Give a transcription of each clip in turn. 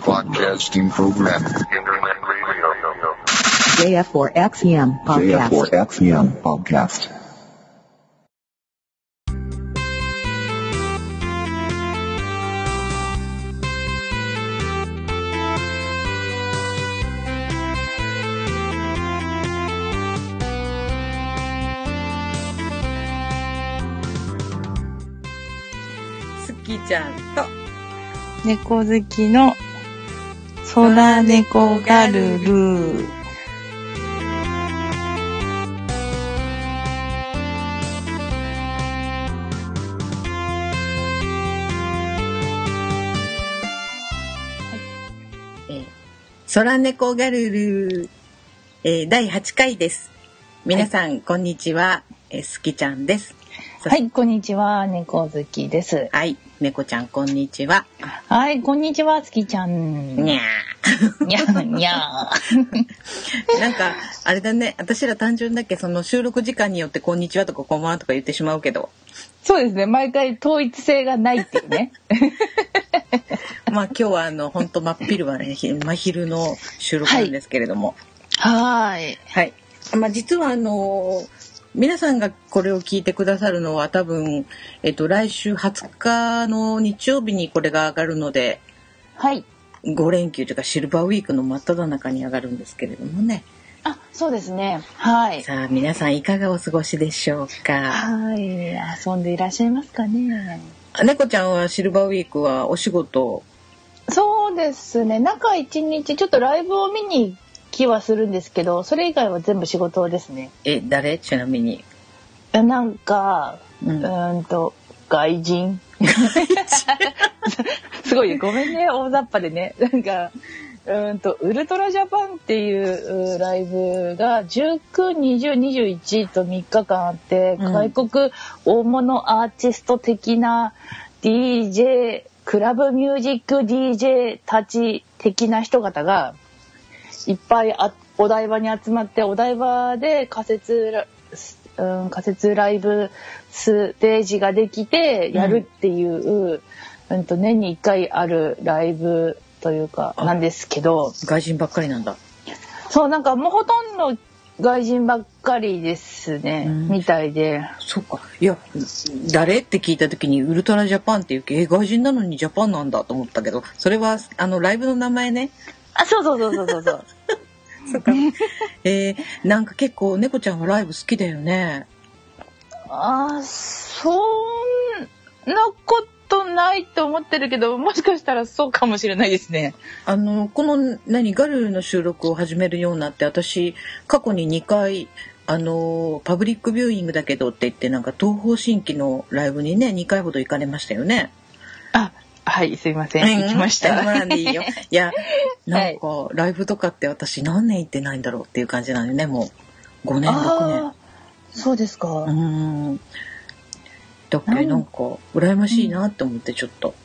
Podcasting program. Internet radio. JF4XEM podcast. JF4XEM podcast. すきちゃんと 猫好きの空猫ガルル。空猫ガルル、えー第8回です。皆さん、こんにちは。えーすきちゃんです。はい、こんにちは、猫好きです。はい。猫ちゃん、こんにちは。はい、こんにちは、月ちゃん。にゃにゃにゃー。なんか、あれだね。私ら単純だけ、その収録時間によって、こんにちはとか、こんばんはとか言ってしまうけど。そうですね、毎回統一性がないっていうね。まあ、今日は、あの、本当真っ昼はね、ひ 真昼の収録なんですけれども。はーい。はい。まあ、実はあの皆さんがこれを聞いてくださるのは多分、えっと、来週20日の日曜日にこれが上がるので、はい。5連休というかシルバーウィークの真っ只中に上がるんですけれどもね。あ、そうですね。はい。さあ、皆さんいかがお過ごしでしょうか？はい。遊んでいらっしゃいますかね。猫ちゃんはシルバーウィークはお仕事、そうですね。中一日ちょっとライブを見に来はするんですけど、それ以外は全部仕事ですね。え、誰？ちなみに。なんか、ううんーんと、外人。すごいね、ごめんね、大雑把でね。なんか、うーんと、ウルトラジャパンっていううライブが19、20、21と3日間あって、うん外国大物アーティスト的な DJ、クラブミュージック DJ たち的な人方がいっぱいあお台場に集まってお台場で仮設ラうん、仮設ライブステージができてやるっていう、うんと年に1回あるライブというかあなんですけど外人ばっかりなんだ。そうなんかもうほとんど外人ばっかりですね、うんみたいでそっか。いや、誰って聞いた時にウルトラジャパンっていうけ、え、外人なのにジャパンなんだと思ったけど、それは、あの、ライブの名前ね。あそうそうそうそうそうそう そっか。えー、なんか結構猫ちゃんはライブ好きだよね。あーそんなことないと思ってるけどもしかしたらそうかもしれないですねあの、この、何、ガルルの収録を始めるようになって、私、過去に2回、あの、パブリックビューイングだけどって言って、なんか東方神起のライブにね、2回ほど行かれましたよね。あはいすいません行きました、う んまあいいよ。いや、なんか、ライブとかって私何年行ってないんだろうっていう感じなのよね、もう。5年、6年。そうですか、うーん。だっけ、なんか、羨ましいなって思って、ちょっと。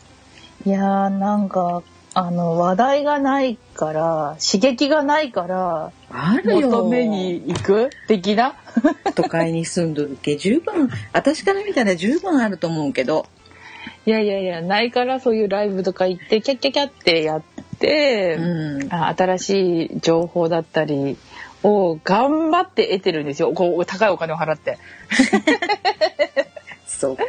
いやーなんかあの話題がないから刺激がないからあるよ。求めに行く的な？都会に住んどるけ、十分、私から見たら十分あると思うけど。いやいやいやないからそういうライブとか行ってキャッキャキャってやって、うん。あ新しい情報だったりを頑張って得てるんですよこう高いお金を払って。そうか。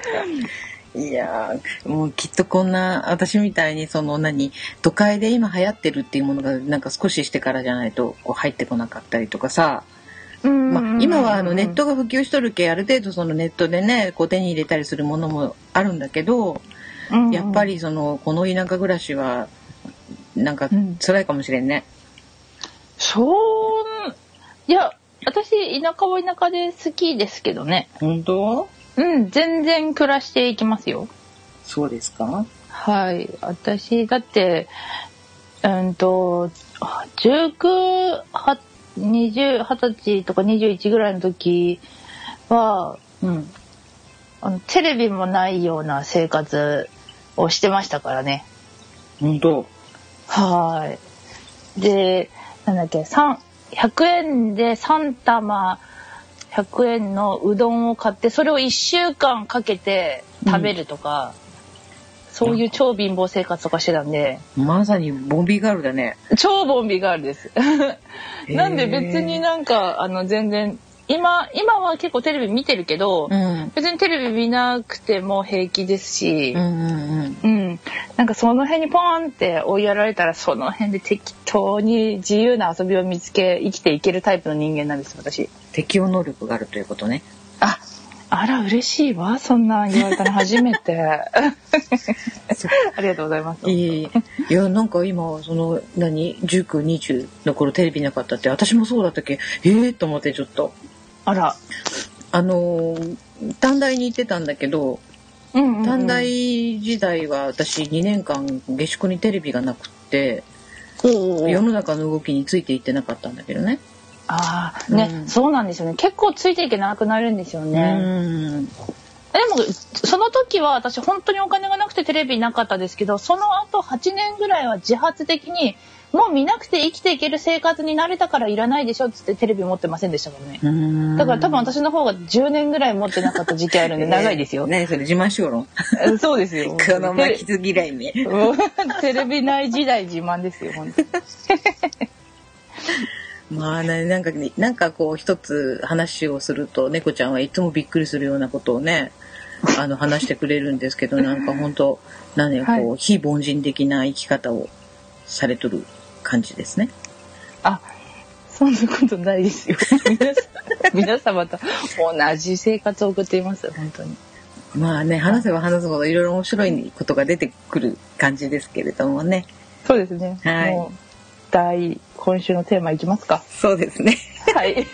いやーもうきっとこんな、私みたいにその何、都会で今流行ってるっていうものがなんか少ししてからじゃないとこう入ってこなかったりとかさ。まあ、今はあのネットが普及しとるけある程度そのネットでねこう手に入れたりするものもあるんだけど、やっぱりそのこの田舎暮らしはなんかうん。辛いかもしれんね。そういや私田舎は田舎で好きですけどね。本当？うん全然暮らしていきますよ。そうですか？はい。私だってうんと19 20 20歳とか21ぐらいの時は、うん、あのテレビもないような生活をしてましたからね。本当？はい。で、なんだっけ、三100円で3玉100円のうどんを買って、それを1週間かけて食べるとか、そういう超貧乏生活とかしてたんでまさにボンビーガールだね。超ボンビガールです。なんで別になんかあの全然今今は結構テレビ見てるけど、うん。別にテレビ見なくても平気ですしうん、うんうん。うん、なんかその辺にポーンって追いやられたらその辺で適当に自由な遊びを見つけ生きていけるタイプの人間なんです私。適応能力があるということね。ああら嬉しいわそんなん言われたの初めて。ありがとうございます。いえいえ。いや、なんか今、その、何 ?19、20の頃テレビなかったって、私もそうだったっけ？ええー、と思ってちょっと。あら。あのー、短大に行ってたんだけど、うんうんうん短大時代は私2年間下宿にテレビがなくって、世の中の動きについていってなかったんだけどね。ああね、うんそうなんですよね結構ついていけなくなるんですようね。ん。でもその時は私本当にお金がなくてテレビなかったですけどその後8年ぐらいは自発的にもう見なくて生きていける生活に慣れたからいらないでしょっつってテレビ持ってませんでしたからね。だから多分私の方が10年ぐらい持ってなかった時期あるんで 長いですよ。ねそれ自慢しよろ。えそうですよ。この負けず嫌いね。テ レテレビ内時代自慢ですよ本当に。まあね、なんかね、なんかこう一つ話をすると、猫ちゃんはいつもびっくりするようなことをね、あの話してくれるんですけど、なんか本当なんね、こう、非凡人的な生き方をされとる感じですね。あそんなことないですよ。皆様と同じ生活を送っています本当に。まあね、話せば話すほどいろいろ面白いことが出てくる感じですけれどもね。そうですね。はいもう第今週のテーマいきますか。そうですね。はい。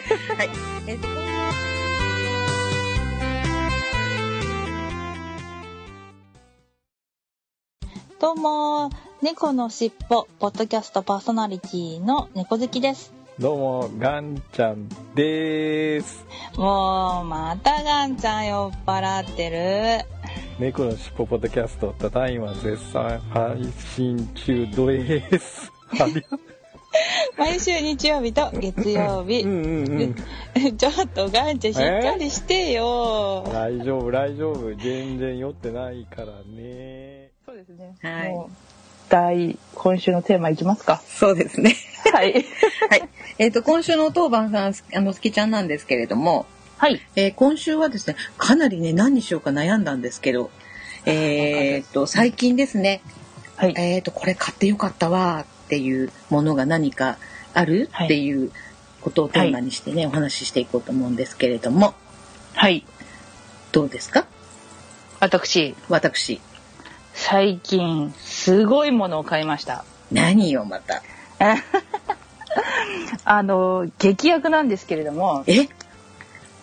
どうも、猫のしっぽ、ポッドキャストパーソナリティの猫好きです。どうも、ガンちゃんです。もう、またガンちゃん酔っ払ってる。猫のしっぽポッドキャスト、ただいま絶賛配信中です。毎週日曜日と月曜日。うんうんうん。ちょっとガンちゃんしっかりしてよ。大丈夫、大丈夫。全然酔ってないからね。そうですね。はい第今週のテーマいきますか。そうですね。はい。はい。えっ、と、今週の当番さん、あの、すきちゃんなんですけれども、はい。えー今週はですね、かなりね、何にしようか悩んだんですけど、えっと、最近ですね、はい。えっと、これ買ってよかったわっていうものが何かある、はいっていうことをテーマにしてね、お話ししていこうと思うんですけれども、はい。どうですか？私、私。最近、すごいものを買いました。何よ、また？あの、劇薬なんですけれども、え？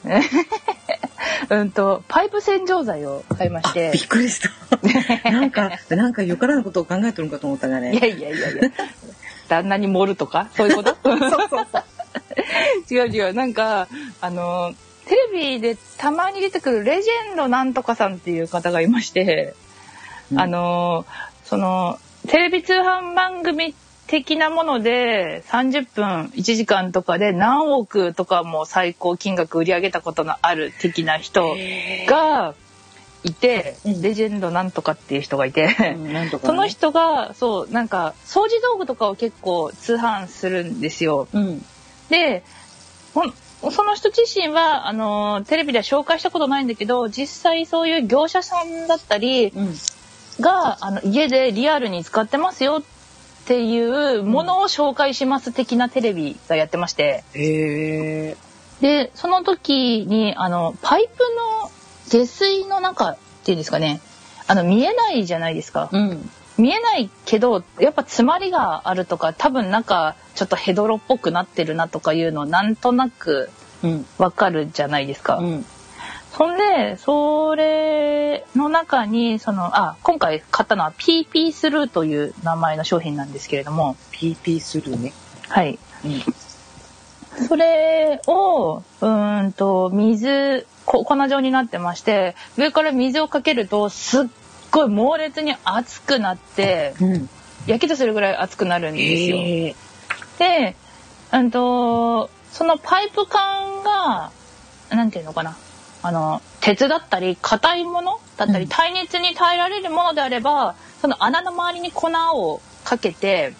うんと、パイプ洗浄剤を買いまあし、て。びっ、くりした。なんか、なんかよからぬことを考えてるのかと思ったがね。いやいやいやいや、旦那に盛るとか、そういうこと？そうそうそう。違う違う、なんか、あの、テレビでたまに出てくるレジェンドなんとかさんっていう方がいまして、うん。あの、その、テレビ通販番組的なもので30分1時間とかで何億とかも最高金額売り上げたことのある的な人がいて、うんレジェンドなんとかっていう人がいて、うんその人がそうなんか掃除道具とかを結構通販するんですよ。うん。でその人自身はあのテレビでは紹介したことないんだけど実際そういう業者さんだったりうん。があの家でリアルに使ってますよっていうものを紹介します的なテレビがやってましてへえ。でその時にあのパイプの下水の中っていうんですかねあの見えないじゃないですか。うん。見えないけどやっぱ詰まりがあるとか多分なんかちょっとヘドロっぽくなってるなとかいうのなんとなくうん。わかるじゃないですか。うん。そんでそれの中にそのあ今回買ったのは PP スルーという名前の商品なんですけれども PP スルーね。はいうん。それをうーんと水こ粉状になってまして上から水をかけるとすっごい猛烈に熱くなってうん。やけどするぐらい熱くなるんですよ。へえ。で、うんと、そのパイプ管が、なんていうのかな。あの鉄だったり硬いものだったり、うん。耐熱に耐えられるものであればその穴の周りに粉をかけて、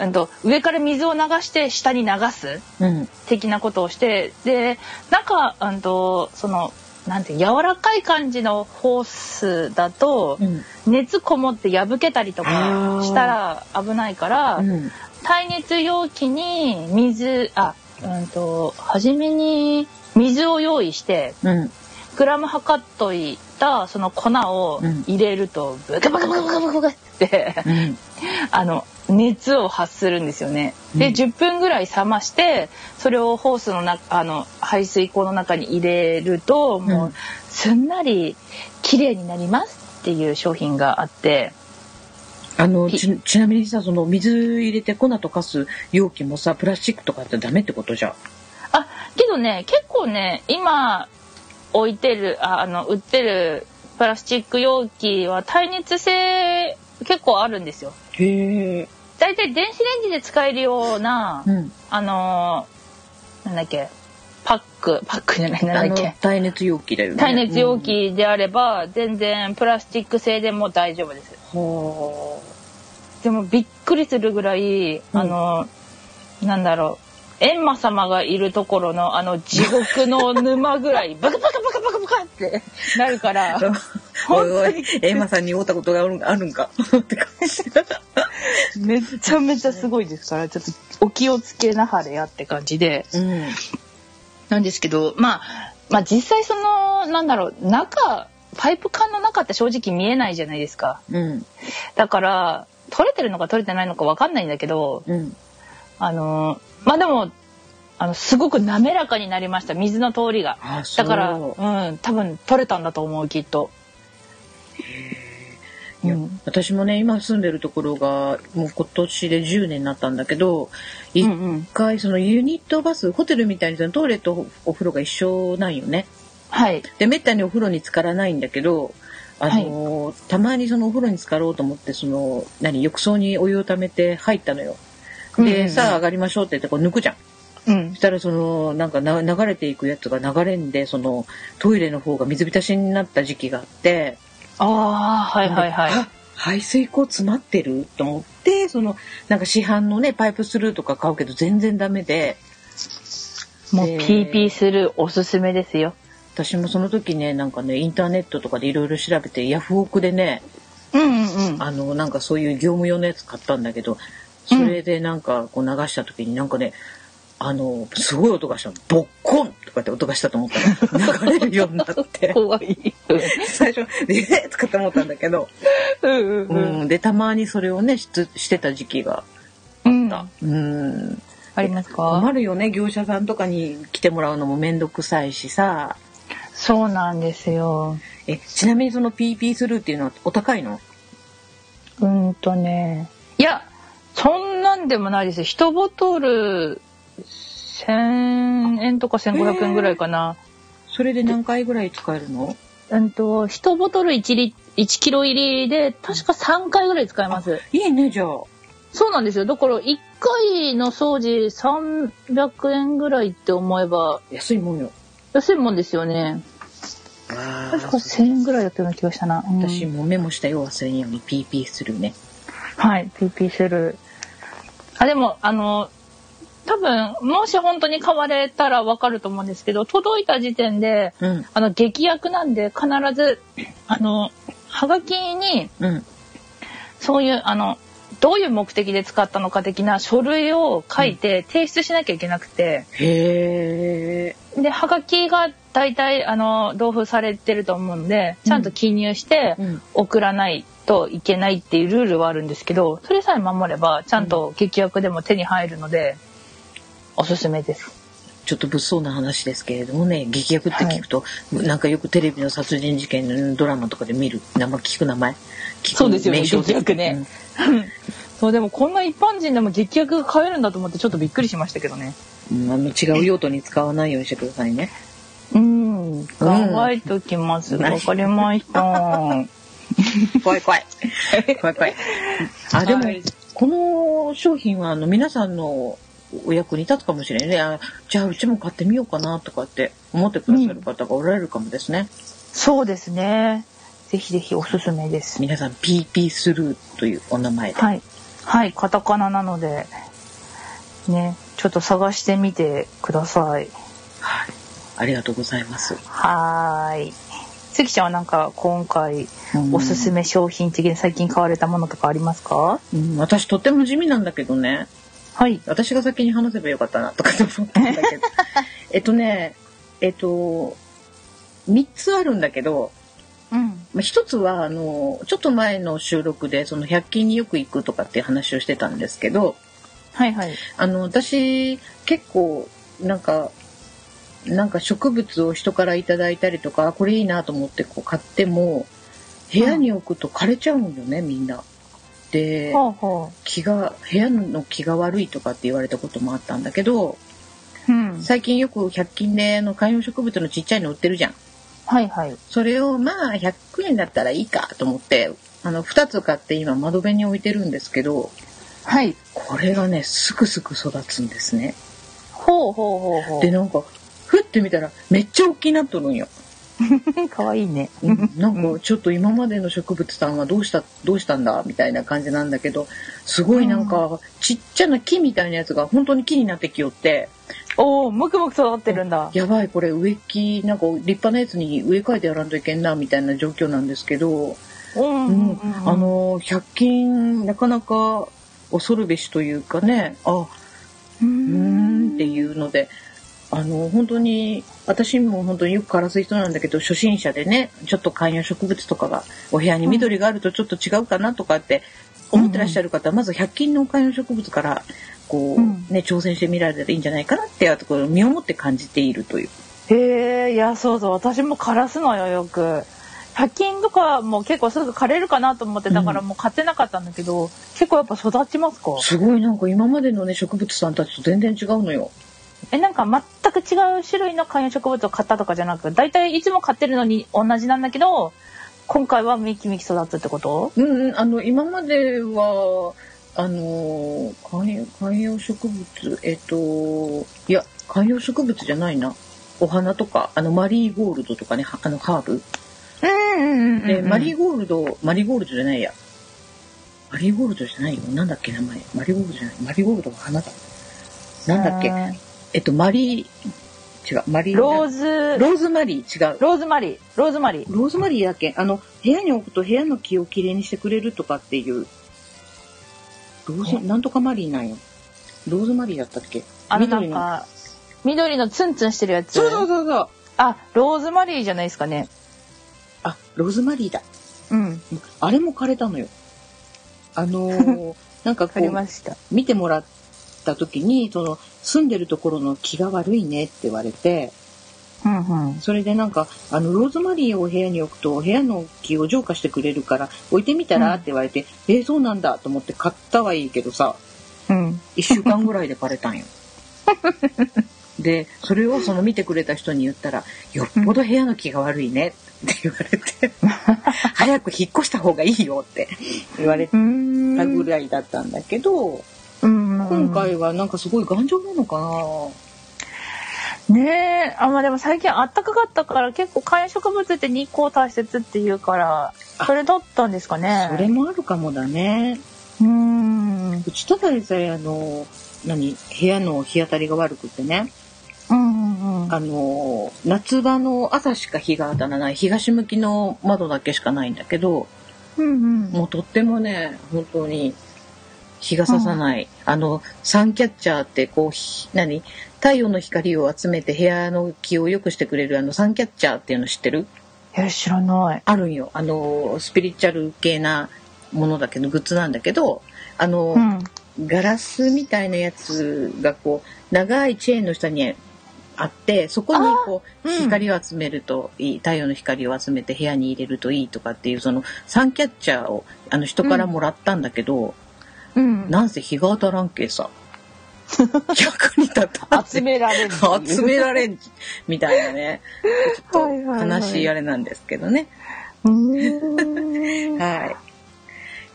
うん、と上から水を流して下に流すうん。的なことをしてで中、うん、とそのなんて柔らかい感じのホースだと、うん。熱こもって破けたりとあかー。したら危ないから、うん。耐熱容器に水あうんと初めに水を用意してうん。グラム測っといたその粉をうん。入れるとブカブカブカブカブカってうん。あの熱を発するんですよね。でうん。10分ぐらい冷ましてそれをホースの中あの排水口の中に入れるともううんすんなり綺麗になりますっていう商品があって。あのちちなみにさその水入れて粉溶かす容器もさプラスチックとかってダメってことじゃんあけどね結構ね今置いてるああの売ってるプラスチック容器は耐熱性結構あるんですよ。へえ大体電子レンジで使えるような、うん。あのーなんだっけパックパックじゃないなんだっけ。耐熱容器だよね。耐熱容器であれば全然プラスチック製でも大丈夫です。はでもびっくりするぐらい、あのなんだろう閻魔様がいるところのあの地獄の沼ぐらい バカバカバカバカバカってなるからあおいおいエマさんに会ったことがあるんあるんかって感じだめちゃめちゃすごいですからちょっとお気をつけなはれやって感じでうんなんですけど、まあ、まあ実際そのなんだろう中パイプ管の中って正直見えないじゃないですかうんだから取れてるのか取れてないのか分かんないんだけどうんあのまあでもあのすごく滑らかになりました。水の通りが。だからうん多分取れたんだと思うきっと。いやうん。私もね今住んでるところがもう今年で10年になったんだけど一うんうん。回そのユニットバスホテルみたいにトイレとお風呂が一緒なんよね。はい。でめったにお風呂に浸からないんだけどあの、たまにそのお風呂に浸かろうと思ってその何浴槽にお湯をためて入ったのよ。で、さあ上がりましょうって言ってこう抜くじゃん。うん。そしたらそのなんかな流れていくやつが流れんでそのトイレの方が水浸しになった時期があって。ああはいはいはい。あ排水口詰まってると思ってそのなんか市販のねパイプスルーとか買うけど全然ダメで。もうえー PP するおすすめですよ。私もその時ねなんかねインターネットとかでいろいろ調べてヤフオクでねうんうんうん。あのなんかそういう業務用のやつ買ったんだけどそれでなんかこう流した時になんかねあのすごい音がしたの。ボッコンとかって音がしたと思ったら流れるようになって。怖い。最初「えっ!」とかって思ったんだけど、うんうんでたまにそれをねしつしてた時期がうん。うん。ありますか？困るよね業者さんとかに来てもらうのも面倒くさいしさ。そうなんですよ。えちなみにその PP スルーっていうのはお高いの？うんとね。いやそんなんでもないですよ。一ボトル1000円とか1500円ぐらいかな、それで何回ぐらい使えるの？うんと1ボトル1リ1キロ入りで確か3回ぐらい使えます。いいねじゃあ。そうなんですよ。だから1回の掃除300円ぐらいって思えば安いもんよ。安いもんですよね。あ確か1000円ぐらいだったような気がしたな、うん。私もメモしたよ。忘れんように PP するね。はい、PP セル。あ、でも、あの、多分、もし本当に買われたらわかると思うんですけど、届いた時点で、うん。あの、劇薬なんで必ず、あの、はがきに、うん。そういう、あの、どういう目的で使ったのか的な書類を書いて提出しなきゃいけなくて、へえで、はがきが大体、あの、同封されてると思うんで、ちゃんと記入してうん。送らないといけないっていうルールはあるんですけど、それさえ守れば、ちゃんと劇薬でも手に入るので、おすすめです。ちょっと物騒な話ですけれどもね劇薬って聞くと、なんかよくテレビの殺人事件のドラマとかで見る名前聞く名前？聞くそうですよね劇薬ね。そう、でもこんな一般人でも劇薬が買えるんだと思ってちょっとびっくりしましたけどね。うんあの違う用途に使わないようにしてくださいねうん、考えときます。うんわかりました。怖い怖い怖い怖いあでも、はいこの商品はあの皆さんのお役に立つかもしれないね。あじゃあうちも買ってみようかなとかって思ってくださる方がおられるかもですね。そうですね。ぜひぜひおすすめです。皆さん PP スルーというお名前で。はい。はい、カタカナなので、ね、ちょっと探してみてください。はい。ありがとうございます。はーい。関ちゃんはなんか今回おすすめ商品的に最近買われたものとかありますか？うん、私とっても地味なんだけどね。はい。私が先に話せばよかったなとかって思ったんだけど。えっとね、えっと、3つあるんだけど、うん。まあ、一つはあのちょっと前の収録でその100均によく行くとかっていう話をしてたんですけどはいはい。あの私結構なんかなんか植物を人からいただいたりとかあこれいいなと思ってこう買っても部屋に置くと枯れちゃうんよねみんな。でほうほ気が部屋の気が悪いとかって言われたこともあったんだけどう。うん。最近よく100均であの観葉植物のちっちゃいの売ってるじゃん。はいはい。それをまあ100円だったらいいかと思ってあの2つ買って今窓辺に置いてるんですけどはい。これがねすくすく育つんですね。ほうほうほうほでなんかふって見たらめっちゃ大きなっとるんよ。う。かわいいね。うんなんかちょっと今までの植物さんはどうしたどうしたんだみたいな感じなんだけどすごいなんかちっちゃな木みたいなやつが本当に木になってきよっておお、むくむく育ってるんだ。やばいこれ植木なんか立派なやつに植え替えてやらんといけんなみたいな状況なんですけど。うんうん。あ、の100均なかなか恐るべしというかねあうんっていうのであの本当に私も本当によく枯らす人なんだけど初心者でねちょっと観葉植物とかがお部屋に緑があるとちょっと違うかなとかって思ってらっしゃる方はまず100均の観葉植物からこう、うんね挑戦してみられたらいいんじゃないかなってところを身をもって感じているという。へえ、いや、そうそう、私も枯らすのよ、よく。100均とかも結構すぐ枯れるかなと思って、だからもう買ってなかったんだけど、結構やっぱ育ちますか？すごい。なんか今までのね植物さんたちと全然違うのよ。え、なんか全く違う種類の観葉植物を買ったとかじゃなく、大体いつも買ってるのに同じなんだけど、今回はめきめき育つってこと？うんうん、あの今まではあの観葉観葉植物えっといや観葉植物じゃないな。お花とかあのマリーゴールドとかねはあのハーブ。うんうんで、マリーゴールドマリーゴールドじゃないや。マリーゴールドじゃないよ。なんだっけ名前。マリーゴールドじゃない。マリーゴールドは花だ。なんだっけ。えっとマリー違うマリーローズ、ローズマリー。違う。ローズマリー、ローズマリー。ローズマリーだっけ。あの部屋に置くと部屋の気をきれいにしてくれるとかっていう。ローズなんとかマリーなんよ。ローズマリーだったっけ？あのなん緑か、緑のツンツンしてるやつ？そうそうそうそう。あ、ローズマリーじゃないですかね。あローズマリーだうん。あれも枯れたのよあのー なんかこうました。見てもらった時にその住んでるところの気が悪いねって言われてうんうん。それでなんかあのローズマリーを部屋に置くと部屋の気を浄化してくれるから置いてみたらうんって言われて、えーそうなんだと思って買ったはいいけどさうん。1週間ぐらいで枯れたんよ。でそれをその見てくれた人に言ったら「よっぽど部屋の気が悪いね」って言われて「早く引っ越した方がいいよ」って言われたうん。ぐらいだったんだけど、うん。今回はなんかすごい頑丈なのかな。ねえ。あまあでも最近暖かかったから結構観葉植物って日光大切っていうからあそれだったんですかね。それもあるかもだね。うん。うちただでさえあの何部屋の日当たりが悪くてねうんうんあの夏場の朝しか日が当たらない東向きの窓だけしかないんだけどうんうん。もうとってもね本当に日が差さない、あのサンキャッチャーってこうひ何？太陽の光を集めて部屋の気を良くしてくれるあのサンキャッチャーっていうの知ってる？え知らない。あるんよ。あのスピリチュアル系なものだけどグッズなんだけどあの、うん。ガラスみたいなやつがこう長いチェーンの下にあってそこにこう光を集めるといい、太陽の光を集めて部屋に入れるといいとかっていうそのサンキャッチャーをあの人からもらったんだけど、うん。なんせ日が当たらんけさ。役に立たん集められる集められんみたいなね。ちょっと悲しいあれなんですけどね。はい。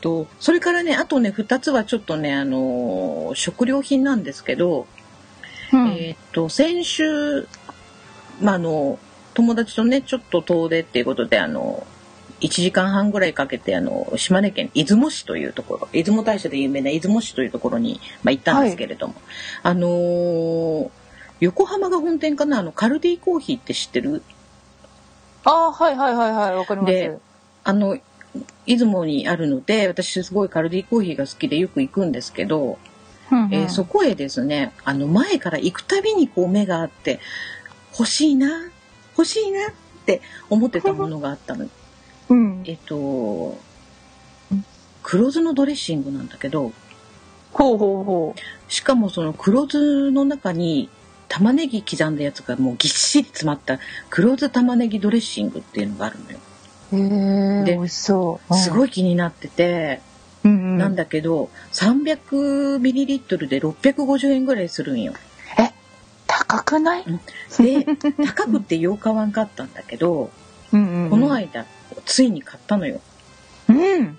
とそれからねあとね2つはちょっとねあのー食料品なんですけど、うん。えーっと先週、まあ、あの友達とねちょっと遠出っていうことであの1時間半ぐらいかけてあの島根県出雲市というところ出雲大社で有名な出雲市というところに、まあ、行ったんですけれども、あのー横浜が本店かなあのカルディコーヒーって知ってる？あーはいはいはいはいわかります。であの出雲にあるので私すごいカルディコーヒーが好きでよく行くんですけど、うんうん。えーそこへですねあの前から行くたびにこう目があって欲しいな欲しいなって思ってたものがあったの。うん。えっと黒酢のドレッシングなんだけどほうほうほしかもその黒酢の中に玉ねぎ刻んだやつがもうぎっしり詰まった黒酢玉ねぎドレッシングっていうのがあるのよ。うへえで美味しそう。すごい気になってて、なんだけど 300ml で650円ぐらいするんよ。高くない、で高くってよう買わんかったんだけどこの間ついに買ったのよ。うん。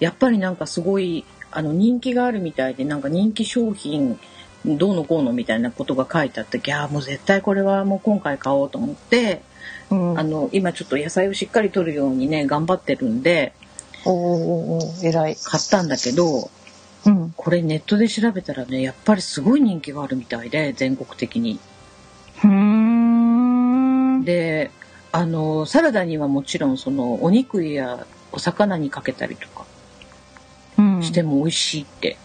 やっぱりなんかすごいあの人気があるみたいでなんか人気商品どうのこうのみたいなことが書いてあっていやもう絶対これはもう今回買おうと思って、うん、あの今ちょっと野菜をしっかり取るようにね頑張ってるんでおーおーお偉い、買ったんだけどうん、これネットで調べたらねやっぱりすごい人気があるみたいで全国的に。ふーんであのサラダにはもちろんそのお肉やお魚にかけたりとかしても美味しいって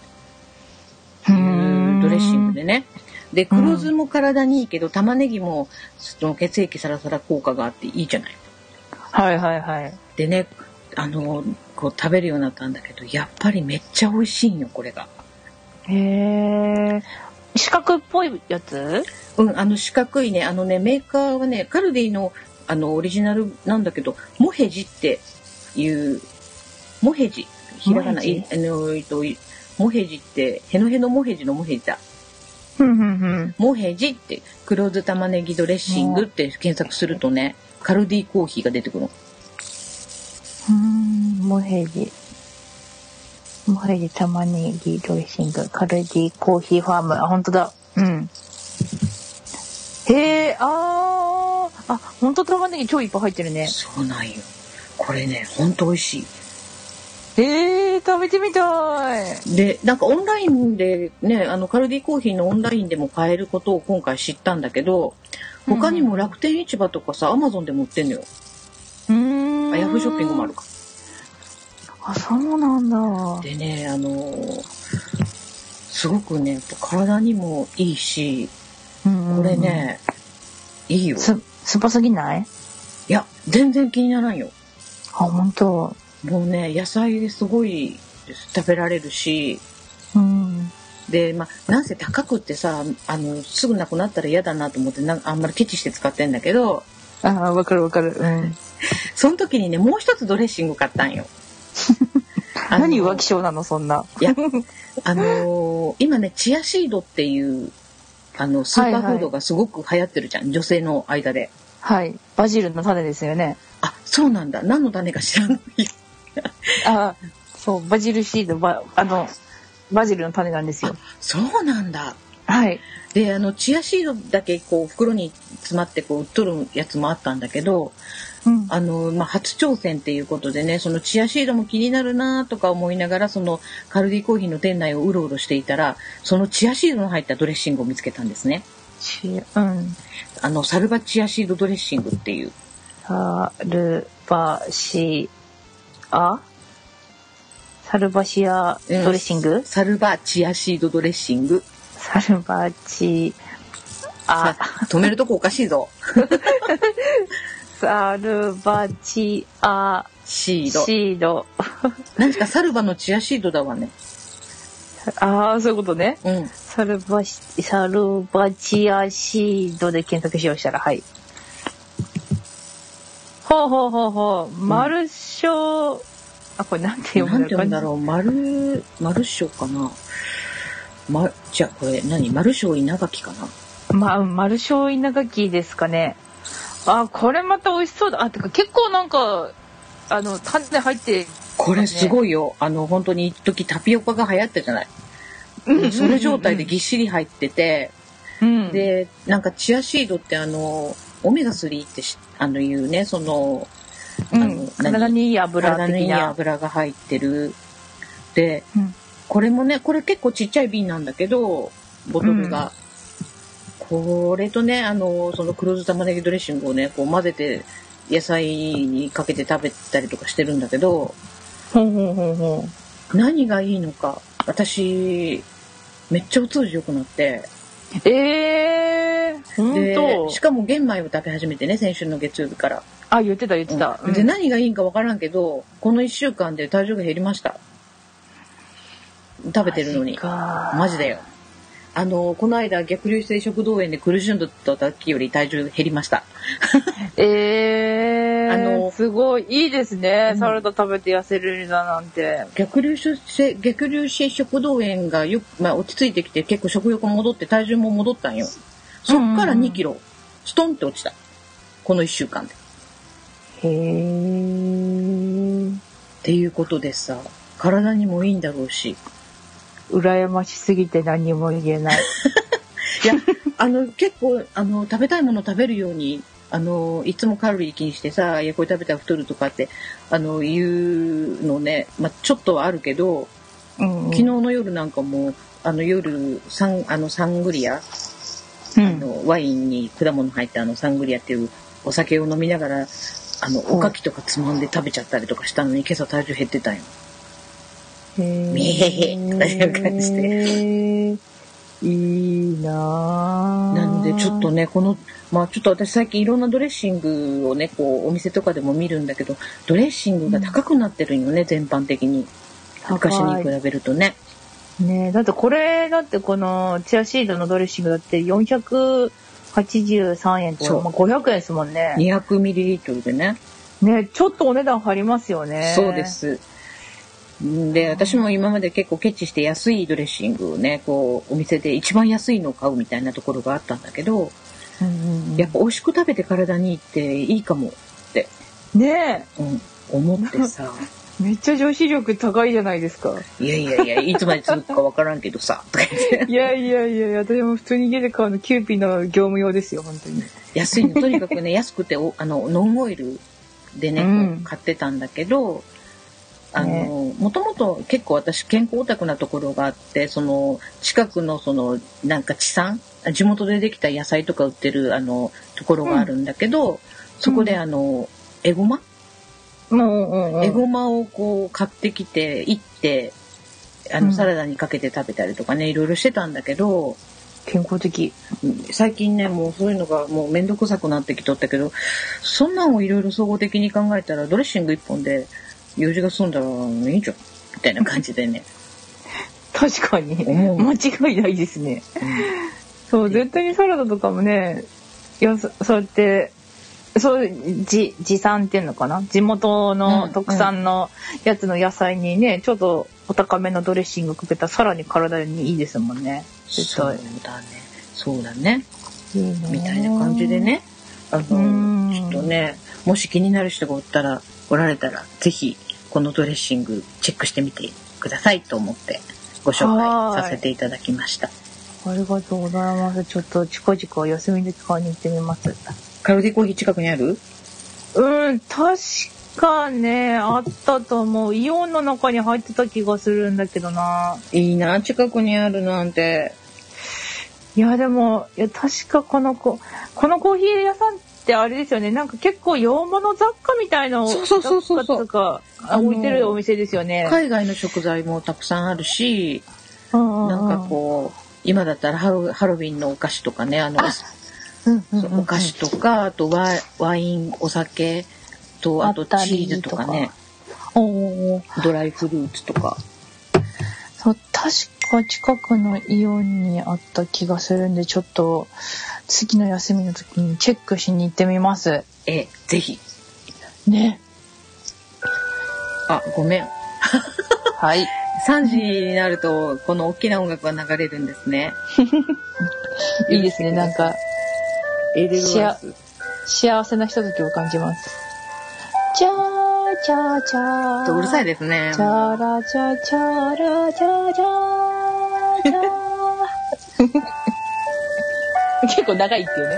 ういうドレッシングでね。で黒酢も体にいいけど玉ねぎもその血液サラサラ効果があっていいじゃない。はいはいはいでねあのこう食べるようになったんだけどやっぱりめっちゃ美味しいんよこれが。へえ四角っぽいやつ？うん、あの四角いねあのねメーカーはねカルディのあのオリジナルなんだけどモヘジっていうモヘジひらがないあのえっといモヘジってヘノヘノモヘジのモヘジだ。モヘジって黒酢玉ねぎドレッシングって検索するとねカルディコーヒーが出てくるのうんモヘジモヘジ玉ねぎドレッシングカルディコーヒーファーム。あ本当だ。うん。へえあーあ本当玉ねぎ超いっぱい入ってるね。そうなんよ。これねほんと美味しえー、食べてみたい。いでなんかオンラインでねあのカルディコーヒーのオンラインでも買えることを今回知ったんだけど他にも楽天市場とかさアマゾンでも売ってんのようーん。あヤフーショッピングもあるか。あそうなんだ。でねあのーすごくね体にもいいしこれねいいよ。す酸っぱすぎない？いや全然気にならんよ。あ本当。もうね野菜ですごい食べられるし。うん。でまあなんせ高くってさあのすぐなくなったら嫌だなと思ってなんあんまりケチして使ってんだけど。あわかるわかる。うんその時にねもう一つドレッシング買ったんよ。何浮気症なのそんな。いやあのー今ねチアシードっていうあのスーパーフードがすごく流行ってるじゃん、女性の間で。はい。バジルの種ですよね。あそうなんだ。何の種か知らない。よ。あそうバジルシード。バあのバジルの種なんですよ。そうなんだ。はい。であのチアシードだけこう袋に詰まってこう売っとるやつもあったんだけどうん。あの、まあ、初挑戦っていうことでねそのチアシードも気になるなとか思いながらそのカルディコーヒーの店内をうろうろしていたらそのチアシードの入ったドレッシングを見つけたんですね。ちうん。あのサルバチアシードドレッシングっていう。サルバシア？サルバシアドレッシング、サルバチアシードドレッシング。サルバチア。さ止めるとこおかしいぞ サルバチアシード。シード。何かサルバのチアシードだわね。ああそういうことね。うん。サルバシサルバチアシードで検索しようしたらはい。ほうほうほうほう。マルショあこれなんて読むなんて読んだろう。マルマルショかな。まじゃあこれ何？マルショ稲垣かな？うまあマルショ稲垣ですかねあこれまた美味しそうだあてか結構なんかあの種入ってこれすい。ごいよ。あの、本当に一時タピオカが流行ったじゃない。それ状態でぎっしり入ってて、うん、で、なんかチアシードってあの、オメガ3ってしあのいうね、その、うんあの体にいい油体にいい。油が入ってる。で、うんこれもね、これ結構ちっちゃい瓶なんだけど、ボトルが。これとね、あの、その黒酢玉ねぎドレッシングをね、こう混ぜて、野菜にかけて食べたりとかしてるんだけど、ほんほんほんほん。何がいいのか、私、めっちゃお通じ良くなって、えー、ほんで、と？しかも玄米を食べ始めてね、先週の月曜日から。あ、言ってた言ってた。うんで、何がいいんかわからんけど、この1週間で体重が減りました。食べてるのに。かマジだよ。あの、この間逆流性食道炎で苦しんだ時より体重減りました。えー、あのすごい、いいですね。うんサラダ食べて痩せるだなんて。逆流性、逆流性食道炎がよく、まあ落ち着いてきて結構食欲戻って体重も戻ったんよ。そっから2キロ、ストンって落ちた。この1週間で。へー。っていうことでさ、体にもいいんだろうし。羨ましすぎて何も言えない。いや、あの、結構、あの、食べたいもの食べるように、あの、いつもカロリー気にしてさ、いや、これ食べたら太るとかって、あの、言うのね、まあ、ちょっとはあるけど、うん昨日の夜なんかも、あの、夜、サン、あの、サングリア、あうん、の、ワインに果物入ったあの、サングリアっていうお酒を飲みながら、あの、おかきとかつまんで食べちゃったりとかしたのに、今朝体重減ってたんよ。へーみへへとかいう感じでいいなぁなんでちょっとね、この、まあちょっと私最近いろんなドレッシングをね、こうお店とかでも見るんだけど、ドレッシングが高くなってるんよね、全般的に。昔に比べるとね。ねだってこれだってこのチアシードのドレッシングだって483円とか、まあ、500円ですもんね。200ml でね。ねちょっとお値段張りますよね。そうで。す。んで、私も今まで結構ケチして安いドレッシングをね、こう、お店で一番安いのを買うみたいなところがあったんだけど、うんうんうんやっぱ美味しく食べて体にいいっていいかもって、ねうん、思ってさ。めっちゃ女子力高いじゃないですか。いやいやいや、いつまで続くかわからんけどさ、とか言って。いやいやいやいや、私も普通に家で買うのキューピーの業務用ですよ、本当に。安いのとにかくね安くておあのノンオイルでね、うん買ってたんだけどあのもともと結構私健康オタクなところがあってその近くのそのなんか地産地元でできた野菜とか売ってるあのところがあるんだけど、そこであのエゴマ、もう、うんうん、エゴマをこう買ってきていってあうん。のサラダにかけて食べたりとかねいろいろしてたんだけど、健康的。最近ねもうそういうのがもうめんどくさくなってきとったけどそんなんをいろいろ総合的に考えたらドレッシング一本で用事が済んだらいいじゃんみたいな感じでね、確かに。間違いないですね。そう、絶対にサラダとかもね、やそそうやって、そう、じ、持参っていうのかな？地元うんの特産のやつの野菜にね、ちょっとお高めのドレッシングかけたらさらに体にいいですもんね。絶そう対。だねそうだねみたいな感じで。ねあうんのちょっとねもし気になる人がおったらおられたらぜひこのドレッシングチェックしてみてくださいと思ってご紹介させていただきましたありがとうございます。ちょっと近々休みで買いに行ってみます。カルディコーヒー近くにある？うん、確かね、あったと思う。イオンの中に入ってた気がするんだけどな。いいな近くにあるなんていや、でも、いや、確かこの子、このコーヒー屋さんってあれですよね。なんか結構洋物雑貨みたいなそうそうそうそう雑貨とか置いてるお店ですよね。海外の食材もたくさんあるしなんかこう今だったらハロハロウィンのお菓子とかねあのお菓子とかあとワイワインお酒とあとチーズとかね。おドライフルーツとか。そう、確か近くのイオンにあった気がするんで、ちょっと次の休みの時にチェックしに行ってみます。ええぜひね。あごめんはい。3時になるとこの大きな音楽が流れるんですね いいですね。なんか、幸せなひとときを感じます。チャーチャチャうるさいですね。チャラチャチャラチャチャチャ 結構長いっていうね。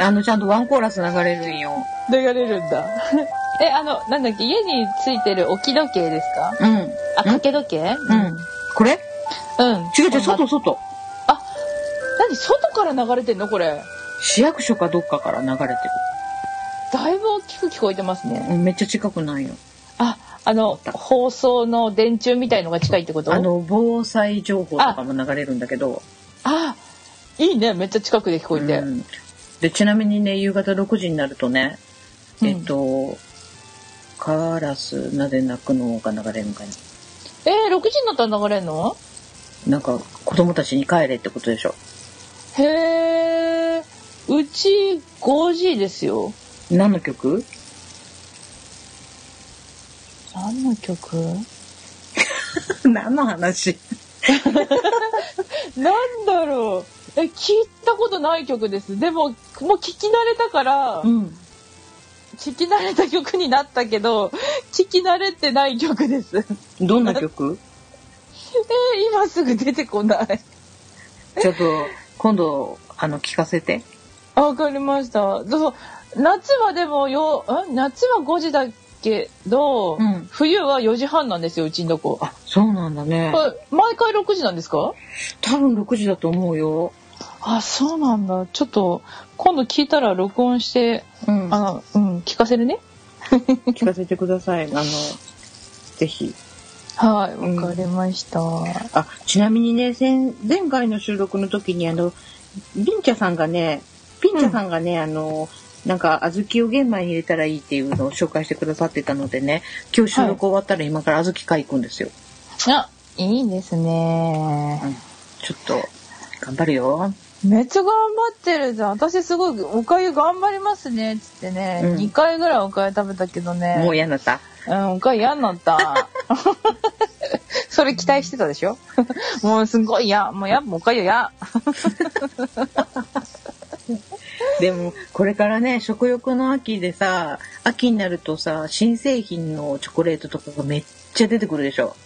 あの、ちゃんとワンコーラス流れるんよ。流れるんだ。え、あの、なんだっけ、家についてる置き時計ですか？うん。あ、掛け時計？うん。これ？うん。違う違う、外外。何外から流れてんの？これ。市役所かどっかから流れてる。だいぶ大きく聞こえてますね。うんめっちゃ近くないよ。あ、あの、放送の電柱みたいのが近いってこと？あの、防災情報とかも流れるんだけど。あ、いいね。めっちゃ近くで聞こえて。うんで、ちなみにね、夕方6時になるとね、うんえっと、カラスなぜ鳴くのが流れるのかな。えー、6時になったら流れんの？なんか、子供たちに帰れってことでしょ。へえ。うち 5G ですよ。何の曲？何の曲？何の話？なんだろう。え、聞いたことない曲です。でも、もう聞き慣れたから、ん。聞き慣れた曲になったけど、聞き慣れてない曲です。えー、どんな曲？今すぐ出てこない。ちょっと、今度、あの、聞かせて。あわかりました。そう夏はでもよ、ん夏は5時だけど、うん冬は4時半なんですよ、うちのとこ。あ、そうなんだね。これ毎回6時なんですか？多分6時だと思うよ。あ、そうなんだ。ちょっと、今度聞いたら録音して、うんあの、うん、聞かせるね。聞かせてください。あの、ぜひ。はい、うんわかりました。あ、ちなみにね、前前回の収録の時に、あの、ビンチャさんがね、ピンチャさんがね、あの、なんか、小豆を玄米に入れたらいいっていうのを紹介してくださってたのでね、今日収録終わったら今から小豆買い行くんですよ。あ、いいですね。ちょっと、頑張るよ。めっちゃ頑張ってるじゃん。私すごい、おかゆ頑張りますね、つってね。うん2回ぐらいおかゆ食べたけどね。もう嫌になった？うん、おかゆ嫌になった。それ期待してたでしょ？もうすごい嫌。もうや、もうおかゆ嫌。でも、これからね、食欲の秋でさ、秋になるとさ、新製品のチョコレートとかがめっちゃ出てくるでしょ？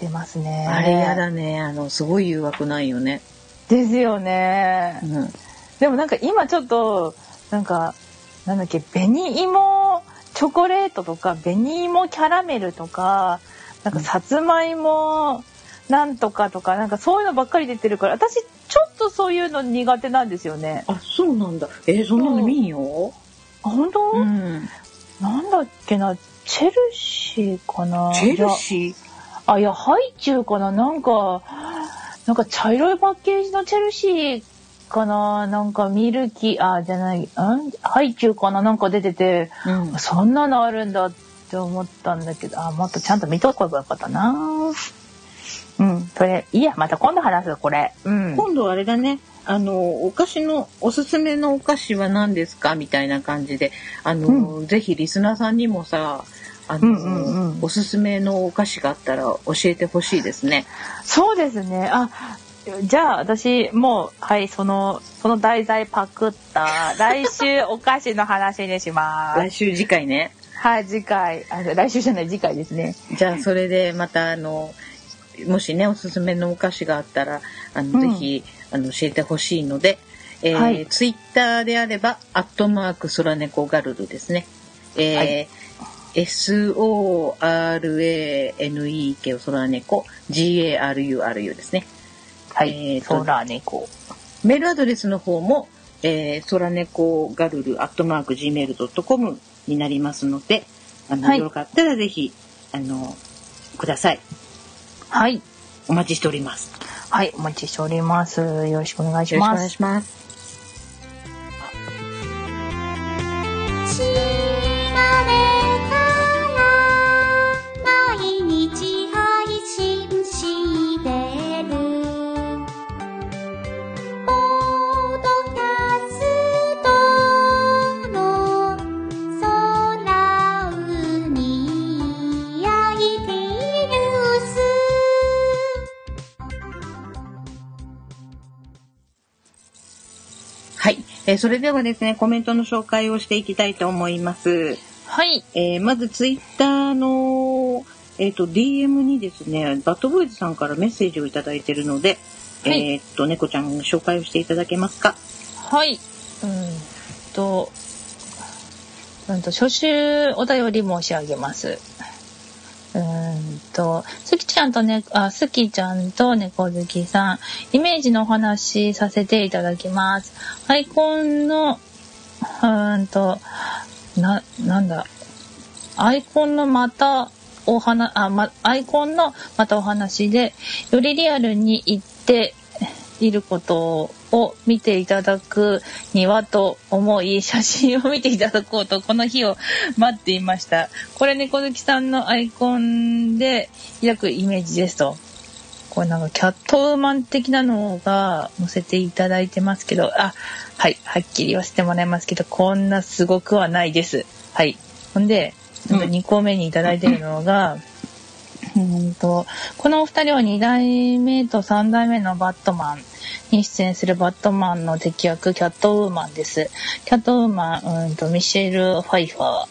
出ますね。あれやだね。あの、すごい誘惑ないよね。ですよねう。ん。でもなんか今ちょっと、なんか、なんだっけ、紅芋チョコレートとか、紅芋キャラメルとか、なんかさつまいもなんとかとか、なんかそういうのばっかり出てるから、私ちょっとそういうの苦手なんですよね。あ、そうなんだ。えーそんなの見んよ？あ、本当、うん。なんだっけな、チェルシーかな？チェルシー？あ、いや、ハイチュウかな？なんか、なんか茶色いパッケージのチェルシーかな？なんかミルキー、あ、じゃない、ん？ハイチュウかな？なんか出てて、うん。そんなのあるんだって思ったんだけど、あ、もっとちゃんと見とけばよかったなうん、それ、いいや、また今度話す、これ。うん。今度あれだね。あの、お菓子の、おすすめのお菓子は何ですか？みたいな感じで、あの、ぜひリスナーさんにもさ、あの、うんうんうんおすすめのお菓子があったら教えてほしいですね。そうですね。あ、じゃあ私、もう、はい、その、その題材パクった、来週お菓子の話にします。来週次回ね。はい、次回。あ、来週じゃない、次回ですね。じゃあそれでまたあのもしねおすすめのお菓子があったらあの、うんぜひあの教えてほしいので、えーはいツイッターであればアットマークソラネコガルルですね。えーはい SORANEK をソラネコ GARURU ですね。はい、えーとソーラー猫。メールアドレスの方も、えー、ソラネコガルルアットマーク Gmail.com になりますので、あの、はいよかったらぜひ、あの、ください。はい。お待ちしております。はい、お待ちしております。よろしくお願いしよろしくお願います。します。知られえーそれではですね、コメントの紹介をしていきたいと思います。はい。えーまずツイッターの、えっ、と、DM にですね、バッドボーイズさんからメッセージをいただいてるので、はいえっ、と、猫ちゃんの紹介をしていただけますか？はい。うんと、うんと、初週お便り申し上げます。うんと、すきちゃんとね、あ、すきちゃんと猫好きさん、イメージのお話させていただきます。アイコンの、うんと、な、なんだ、アイコンのまたお話、あ、ま、アイコンのまたお話で、よりリアルに言っていることを見ていただくにはと思い、写真を見ていただこうと、この日を待っていました。これ猫好きさんのアイコンで抱くイメージですと。これなんかキャットウーマン的なのが載せていただいてますけど、あ、はい、はっきり言わせてもらいますけど、こんなすごくはないです。はい。ほんで、うん2個目にいただいてるのが、うんと、このお二人は2代目と3代目のバットマンに出演するバットマンの敵役、キャットウーマンです。キャットウーマン、うんと、ミシェル・ファイファー。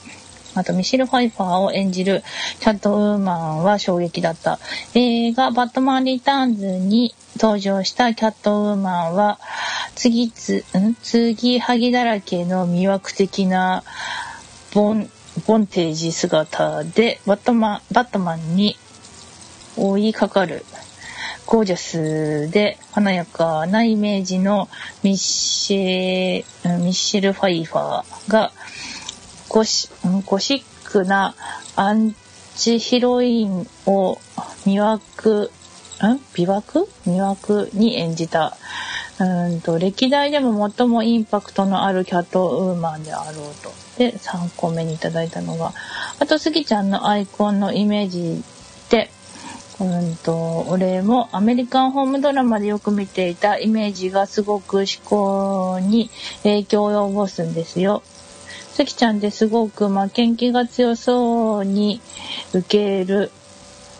あと、ミシェル・ファイファーを演じるキャットウーマンは衝撃だった。映画、バットマン・リターンズに登場したキャットウーマンは、次つ、ん？継ぎはぎだらけの魅惑的なボン、ボンテージ姿で、バットマン、バットマンに追いかかる。ゴージャスで華やかなイメージのミッシェ、ミッシェル・ファイファーがゴシゴシックなアンチヒロインを魅惑、ん？美惑魅惑に演じた。うん？と歴代でも最もインパクトのあるキャットウーマンであろうと。で、3個目にいただいたのが、あと、スギちゃんのアイコンのイメージで、うんと、俺もアメリカンホームドラマでよく見ていたイメージがすごく思考に影響を及ぼすんですよ。スギちゃんってすごく負けん気が強そうに受ける、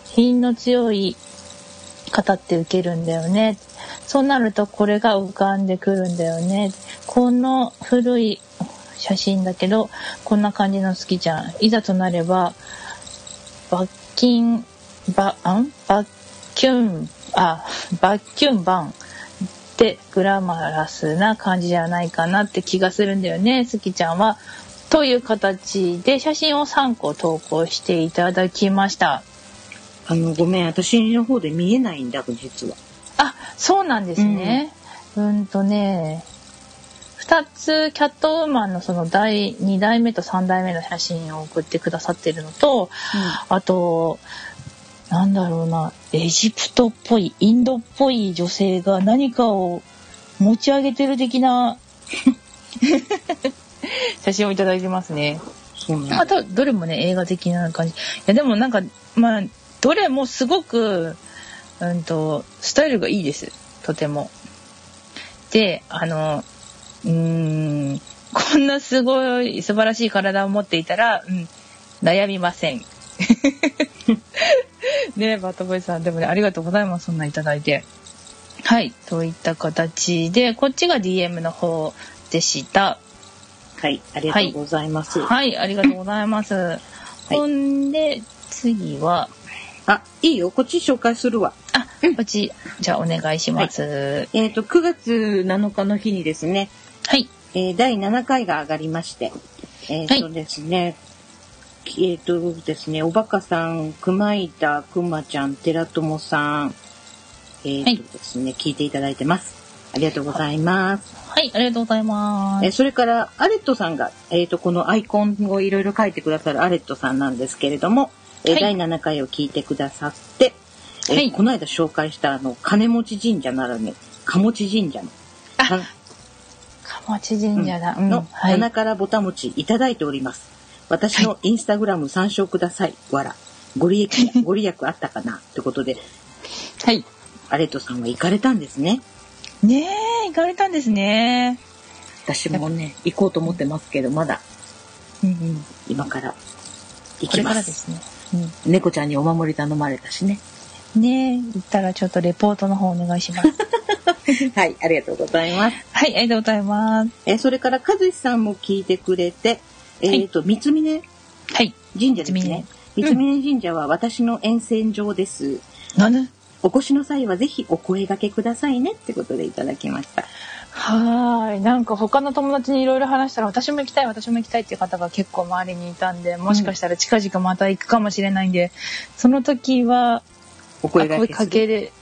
品の強い方って受けるんだよね。そうなるとこれが浮かんでくるんだよね。この古い写真だけど、こんな感じの好きちゃん。いざとなれば、バッキン、バ、んバッキュン、あ、バッキュンバンってグラマラスな感じじゃないかなって気がするんだよね、好きちゃんは。という形で写真を3個投稿していただきました。あの、ごめん、私の方で見えないんだ、実は。あ、そうなんですね。うん、とね、二つキャットウーマンのその第2代目と3代目の写真を送ってくださってるのと、あと、なんだろうな、エジプトっぽい、インドっぽい女性が何かを持ち上げてる的な。写真をいただいてますね。またどれもね映画的な感じ。いやでもなんかまあどれもすごくうんとスタイルがいいです。とても。であのうーんこんなすごい素晴らしい体を持っていたら、うん、悩みませんねバットボーイさんでもねありがとうございます。そんないただいて。はい。といった形でこっちが DM の方でした。はい、ありがとうございます。はい、ありがとうございます。ほんで、次は、あ、いいよ、こっち紹介するわ。あ、こっち、じゃあお願いします。えっ、と、9月7日の日にですね、はい。えー第7回が上がりまして、えっ、とですね、えっ、とですね、おばかさん、くまいた、くまちゃん、寺友さん、えっ、はいとですね、聞いていただいてます。ありがとうございます。はい、ありがとうございます。えーそれから、アレットさんが、えっ、と、このアイコンをいろいろ書いてくださるアレットさんなんですけれども、えーはい第7回を聞いてくださって、えーはいこの間紹介したあの、金持ち神社ならぬ、鴨持神社の、あか鴨地神社だ。うん。のはい。棚からぼた餅いただいております。私のインスタグラム参照ください。わら。ご利益、ご利益あったかなってことで、はい。アレットさんは行かれたんですね。ねえ、行かれたんですね。私もね、行こうと思ってますけど、まだうんうん。今から行きま。からですすね。猫ちゃんにお守り頼まれたしね。うん。ねえ、行ったらちょっとレポートの方お願いします。はい、ありがとうございます。はい、ありがとうございます。えーそれから、和志さんも聞いてくれて、えっ、と、三つ峰？はい。神社ですね。三峰峯神社は私の沿線上です。なんで？お越しの際はぜひお声掛けくださいねってことでいただきました。はーい。なんか他の友達にいろいろ話したら、私も行きたい、私も行きたいっていう方が結構周りにいたんで、もしかしたら近々また行くかもしれないんで、その時は、おあ声。かけれ、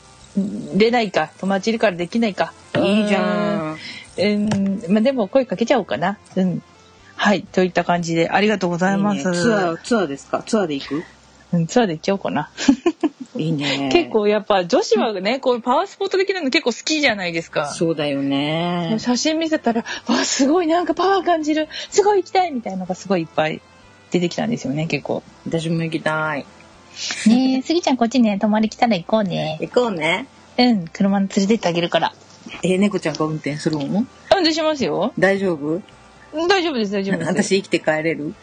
れないか。友達いるからできないか。いいじゃん。うん。うん。まあ、でも声かけちゃおうかな。うん。はい。といった感じで、ありがとうございます。いいねツアー、ツアーですか？ツアーで行く？うんツアーで行っちゃおうかな。いいね。結構やっぱ女子はね、こういうパワースポット的なの結構好きじゃないですか。そうだよね。写真見せたら、わ、すごいなんかパワー感じる。すごい行きたいみたいなのがすごいいっぱい出てきたんですよね、結構。私も行きたい。ねえ、スギちゃんこっちね、泊まり来たら行こうね。行こうね。うん、車に連れてってあげるから。えー、猫ちゃんが運転するの？運転しますよ。大丈夫？うん大丈夫です、大丈夫です。私生きて帰れる？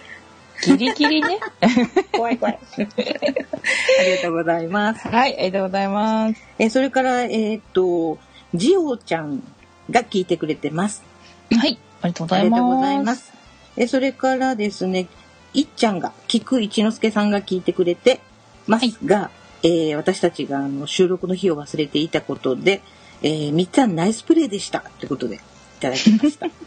ギリギリね。怖い怖い。ありがとうございます。はい、ありがとうございます。えーそれから、えーっと、ジオちゃんが聞いてくれてます。はい、ありがとうございます。ありがとうございます。えーそれからですね、いっちゃんが、菊一之輔さんが聞いてくれてますが、えー私たちがあの収録の日を忘れていたことで、えーみっちゃんナイスプレーでしたってことでいただきました。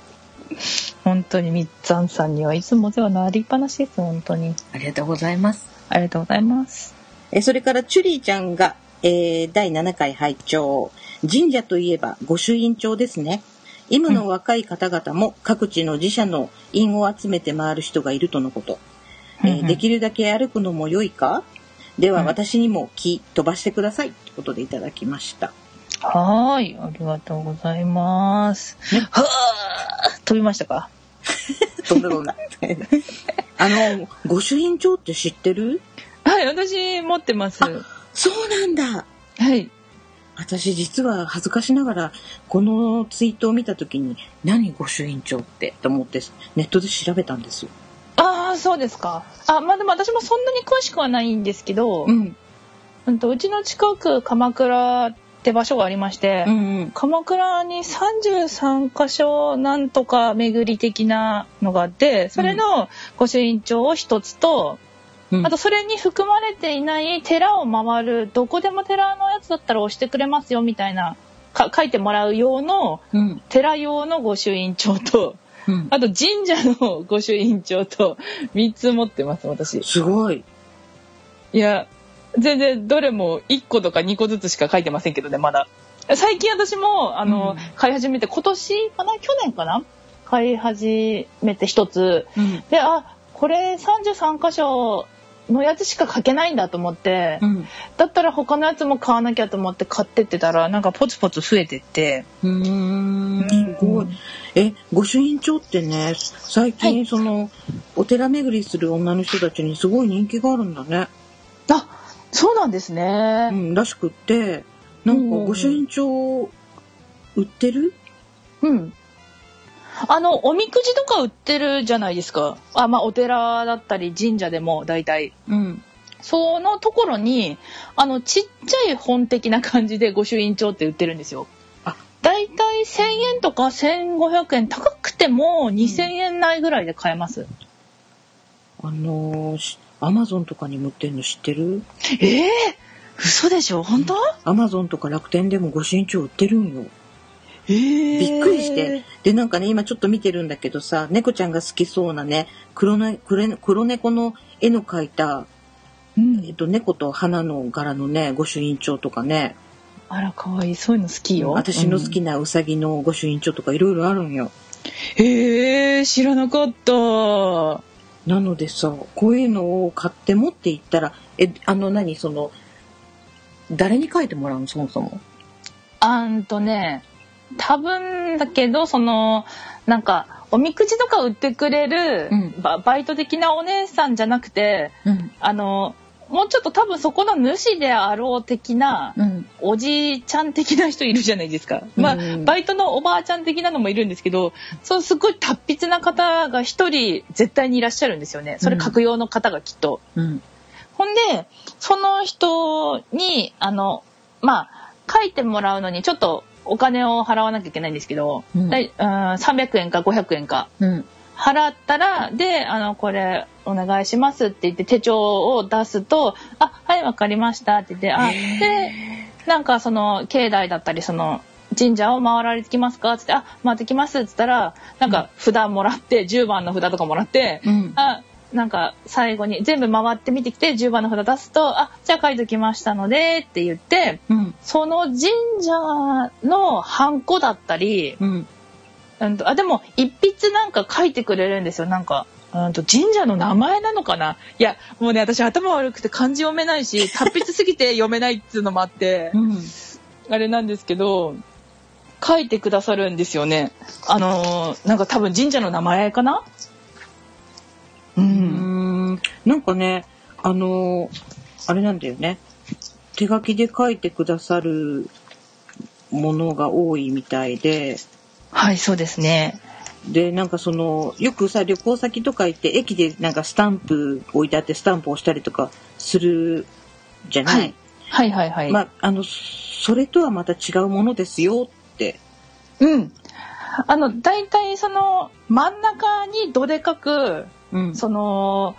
本当にみっつぁんさんにはいつもお世話になりっぱなしです、本当に。ありがとうございます。ありがとうございます。えーそれからチュリーちゃんが、えー第7回拝聴神社といえば御朱印帳ですね。今の若い方々も各地の自社の印を集めて回る人がいるとのこと。えーうんうんできるだけ歩くのも良いか？ではうん私にも木飛ばしてくださいってことでいただきました。はーい、ありがとうございます。はー飛びましたか？飛んだ飛んだ。あの、御朱印帳って知ってる？はい、私持ってます。そうなんだ。はい。私実は恥ずかしながらこのツイートを見た時に何御朱印帳ってと思ってネットで調べたんですよ。ああ、そうですか。あ、まあでも私もそんなに詳しくはないんですけど、ううん。んとうちの近く鎌倉って場所がありまして、うんうん。鎌倉に33箇所なんとか巡り的なのがあって、それの御朱印帳を一つと、うんあとそれに含まれていない寺を回る、どこでも寺のやつだったら押してくれますよみたいな、か書いてもらう用の、うん。寺用の御朱印帳と、うん。あと神社の御朱印帳と3つ持ってます、私。すごい。いや、全然どれも1個とか2個ずつしか書いてませんけどね、まだ。最近私も、あの、うん買い始めて、今年かな？去年かな？買い始めて1つ。うん。で、あ、これ33箇所のやつしか書けないんだと思って、うん。だったら他のやつも買わなきゃと思って買ってってたら、なんかポツポツ増えてって。うーん。すごい。え、御朱印帳ってね、最は近その、お寺巡りする女の人たちにすごい人気があるんだね。あ、そうなんですうね。ん、らしくって、なんか御朱印帳売ってる？うん。あの、おみくじとか売ってるじゃないですか。あ、まあ、お寺だったり神社でも大体。うん。そのところに、あの、ちっちゃい本的な感じで御朱印帳って売ってるんですよ。あ大体1000円とか1500円、高くても2000円内ぐらいで買えます。あのーし、アマゾンとかにも売ってるの知ってる？ええ嘘でしょ？本当？アマゾンとか楽天でも御朱印帳売ってるんよ。ええびっくりして。で、なんかね、今ちょっと見てるんだけどさ、猫ちゃんが好きそうなね、黒ね黒猫の絵の描いた、うんえっと、猫と花の柄のね、御朱印帳とかね、あら、かわいい。そういうの好きよ。私の好きなウサギの御朱印帳とかいろいろあるんよ。うん。へえ知らなかった。なのでさ、こういうのを買って持って行ったら、え、あの何、その、誰に書いてもらうの？そもそも。あんとね、多分だけど、その、なんか、おみくじとか売ってくれる、うんババイト的なお姉さんじゃなくて、うん。あの、もうちょっと多分そこの主であろう的な、うん。おじいちゃん的な人いるじゃないですか。まあ、うんバイトのおばあちゃん的なのもいるんですけど、そうすごい達筆な方が一人絶対にいらっしゃるんですよね。それ格用の方がきっと。うん。ほんで、その人に、あの、まあ、書いてもらうのにちょっとお金を払わなきゃいけないんですけど、うん300円か500円か。うん。払ったら、で、あの、これ、お願いしますって言って手帳を出すと、あ、はい、わかりましたって言って、あ、で、なんかその、境内だったり、その、神社を回られてきますか？って言って、あ、回ってきますって言ったら、なんか札もらって、10番の札とかもらって、うんあ、なんか最後に全部回ってみてきて、10番の札出すと、あ、じゃあ書いときましたので、って言って、うん。その神社のハンコだったり、うん。うんと、あ、でも、一筆なんか書いてくれるんですよ。なんか、うんと、神社の名前なのかな？いや、もうね、私頭悪くて漢字読めないし、達筆すぎて読めないっていうのもあって、うん。あれなんですけど、書いてくださるんですよね。あのーなんか多分神社の名前かな？う。うんん。なんかね、あの、あれなんだよね。手書きで書いてくださるものが多いみたいで、はい、そうですね。で、なんかその、よくさ、旅行先とか行って、駅でなんかスタンプ置いてあって、スタンプ押したりとかするじゃない、はいはいはいはい。まあ、あの、それとはまた違うものですよって。うん。あの、大体その、真ん中にどでかく、うん。その、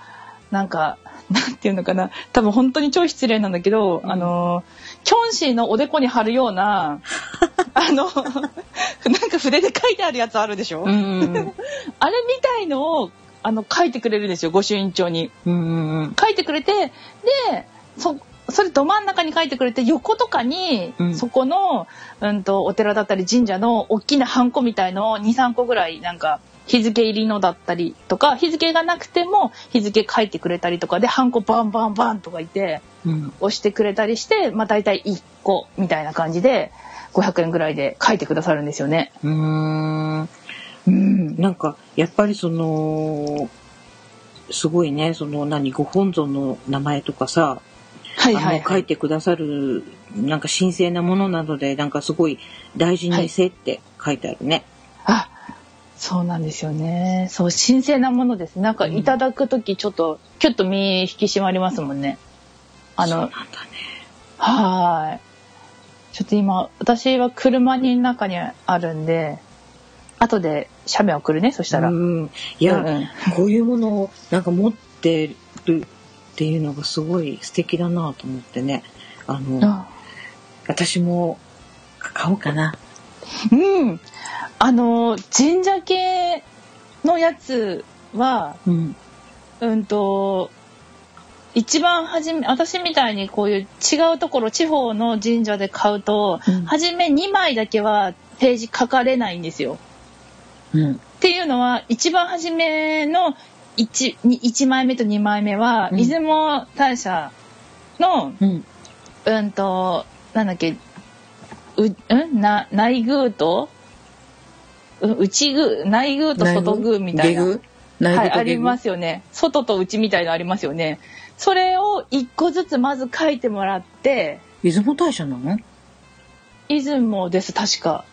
なんか、なんていうのかな。多分本当に超失礼なんだけど、うんあの、キョンシーのおでこに貼るような、あの、なんか筆で書いてあるやつあるでしょ、うんうん あれみたいのを、あの、書いてくれるんですよ、御朱印帳に。うんうん書いてくれて、で、そ、それど真ん中に書いてくれて、横とかに、うん。そこの、うんと、お寺だったり神社の大きなハンコみたいのを2、3個ぐらい、なんか、日付入りのだったりとか、日付がなくても日付書いてくれたりとかで、ハンコバンバンバンとかいて、うん。押してくれたりして、まあ大体1個みたいな感じで、500円ぐらいで書いてくださるんですよね。うーんうん。なんかやっぱりそのすごいねその何ご本尊の名前とかさ、はいはい、あの書いてくださるなんか神聖なものなのでなんかすごい大事にせって書いてあるね。あ、そうなんですよね。そう、神聖なものです。なんかうんいただくときちょっと、キュッと身引き締まりますもんね。あの、そうなんだね。はーい。ちょっと今、私は車に中にあるんで、後で写メ送るね、そしたら。うん、いや、うんうんこういうものをなんか持ってるっていうのがすごい素敵だなと思ってねあのあ私も買おうかな。うん。あの、神社系のやつは、うんうんと、一番初め、私みたいにこういう違うところ、地方の神社で買うと、うん初め2枚だけはページ書かれないんですよ。うんっていうのは、一番初めの 1, 1枚目と2枚目は、うん出雲大社の、うんうんと、なんだっけ、う、うん？な、内宮と、う内宮、内宮と外宮みたいな。はい、ありますよね。外と内みたいなのありますよね。それを一個ずつまず書いてもらって、出雲大社なの？出雲です、確か。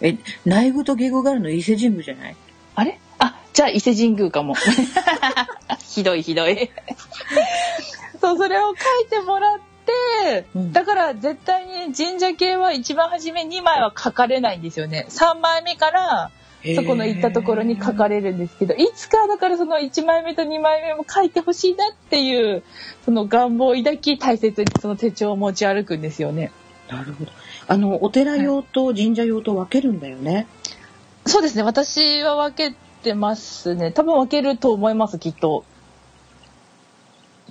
え、内宮と下宮があるの伊勢神宮じゃない？あれ？あ、じゃあ伊勢神宮かも。ひどいひどい。そう、それを書いてもらって、うんだから絶対に神社系は一番初め2枚は書かれないんですよね。3枚目からそこの行ったところに書かれるんですけど、いつかだからその1枚目と2枚目も書いてほしいなっていう、その願望を抱き大切にその手帳を持ち歩くんですよね。なるほど。あの、お寺用と神社用と分けるんだよね。そうですね。私は分けてますね。多分分けると思います、きっと。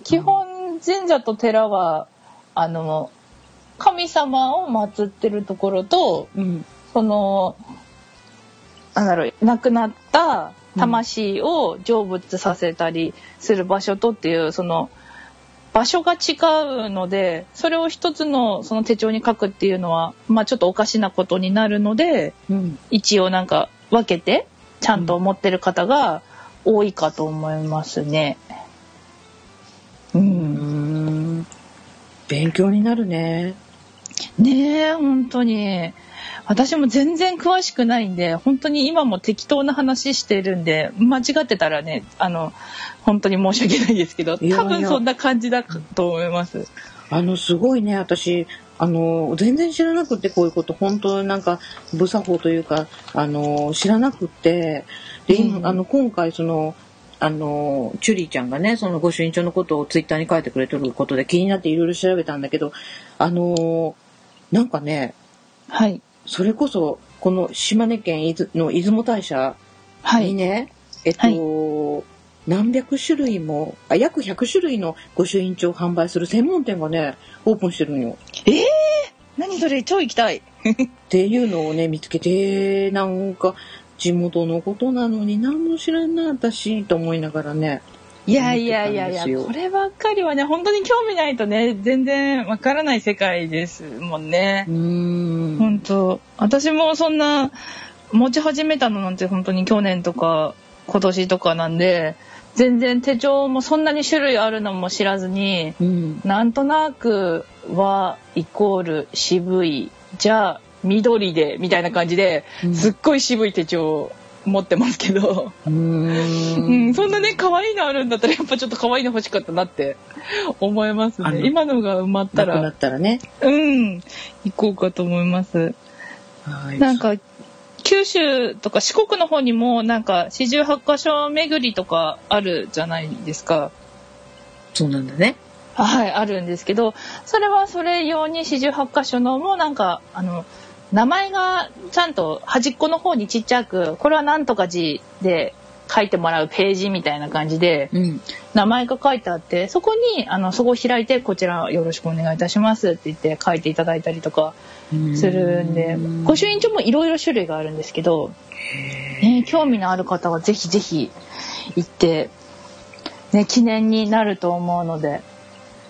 基本、神社と寺は、あの、神様を祀ってるところと、うん。その、なんだろう、亡くなった魂を成仏させたりする場所とっていう、その、場所が違うので、それを一つのその手帳に書くっていうのは、まあちょっとおかしなことになるので、うん。一応なんか分けてちゃんと持ってる方が多いかと思いますね。う。うんん。勉強になるね。ねえ、本当に。私も全然詳しくないんで、本当に今も適当な話してるんで、間違ってたらね、あの、本当に申し訳ないですけど、多分そんな感じだと思います。あの、すごいね、私、あの全然知らなくてこういうこと本当なんか無作法というかあの知らなくてで、うんあの今回そのあのチュリーちゃんがねそのご朱印帳のことをツイッターに書いてくれてることで気になっていろいろ調べたんだけどあのなんかねはい。それこそこの島根県伊豆の出雲大社はい。にね、えっと、何百種類もあ約100種類の御朱印帳を販売する専門店がねオープンしてるんよ。ええ何それ超行きたい。っていうのをね見つけてなんか地元のことなのに何も知らんな私と思いながらねいやいやいやいや、こればっかりはね、本当に興味ないとね、全然わからない世界ですもんね。う。ーん。本当。私もそんな持ち始めたのなんて本当に去年とか今年とかなんで全然手帳もそんなに種類あるのも知らずにうん。なんとなくはイコール渋いじゃあ緑でみたいな感じでうん。すっごい渋い手帳持ってますけど、うん。ん、そんなね可愛いのあるんだったらやっぱちょっと可愛いの欲しかったなって思いますね。今のが埋まったなくならったらね。うん。行こうかと思います。はい。なんか九州とか四国の方にもなんか四十八箇所巡りとかあるじゃないですか。そうなんだね。はい、あるんですけど、それはそれ用に四十八箇所のもなんかあの名前がちゃんと端っこの方にちっちゃく、これはなんとか字で書いてもらうページみたいな感じでうん。名前が書いてあって、そこにあのそこを開いてこちらよろしくお願いいたしますって言って書いていただいたりとかするんで、御朱印帳もいろいろ種類があるんですけど、ね、興味のある方はぜひぜひ行って、ね、記念になると思うので、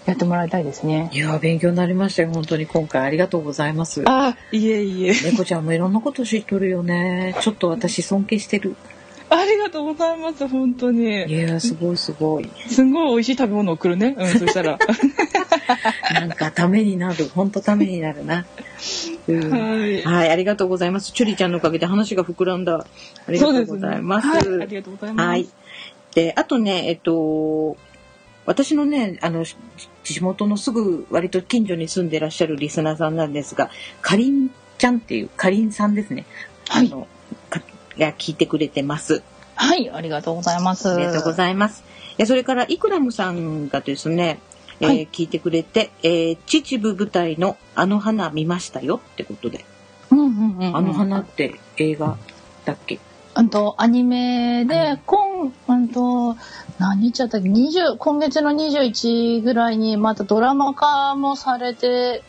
やってもらいたいですね。いや勉強になりましたよ本当に今回ありがとうございますあ、いえいえ。猫ちゃんもいろんなこと知っとるよねちょっと私尊敬してるありがとうございます、本当いに。やすごいすごいすんごい美味しい食べ物を送るね。うん、そしたら。なんかためになる本当ためになるな、うんはい。はい、ありがとうございます。チュリちゃんのおかげで話が膨らんだ。ありがとうございます。はい、ありがとうございます。はい。で、あとね、えっと、私のね、あの、し地元のすぐ割と近所に住んでらっしゃるリスナーさんなんですが、かりんちゃんっていう、かりんさんですね。はいあの、かが聞いてくれてます。はい、ありがとうございます。ありがとうございます。えそれから、イクラムさんがですね、えーはい聞いてくれて、えー秩父舞台のあの花見ましたよってことで、うんうんうんうん。あの花って映画だっけ？あと、アニメでメ、今、あと、何日だったっけ、20、今月の21ぐらいにまたドラマ化もされて、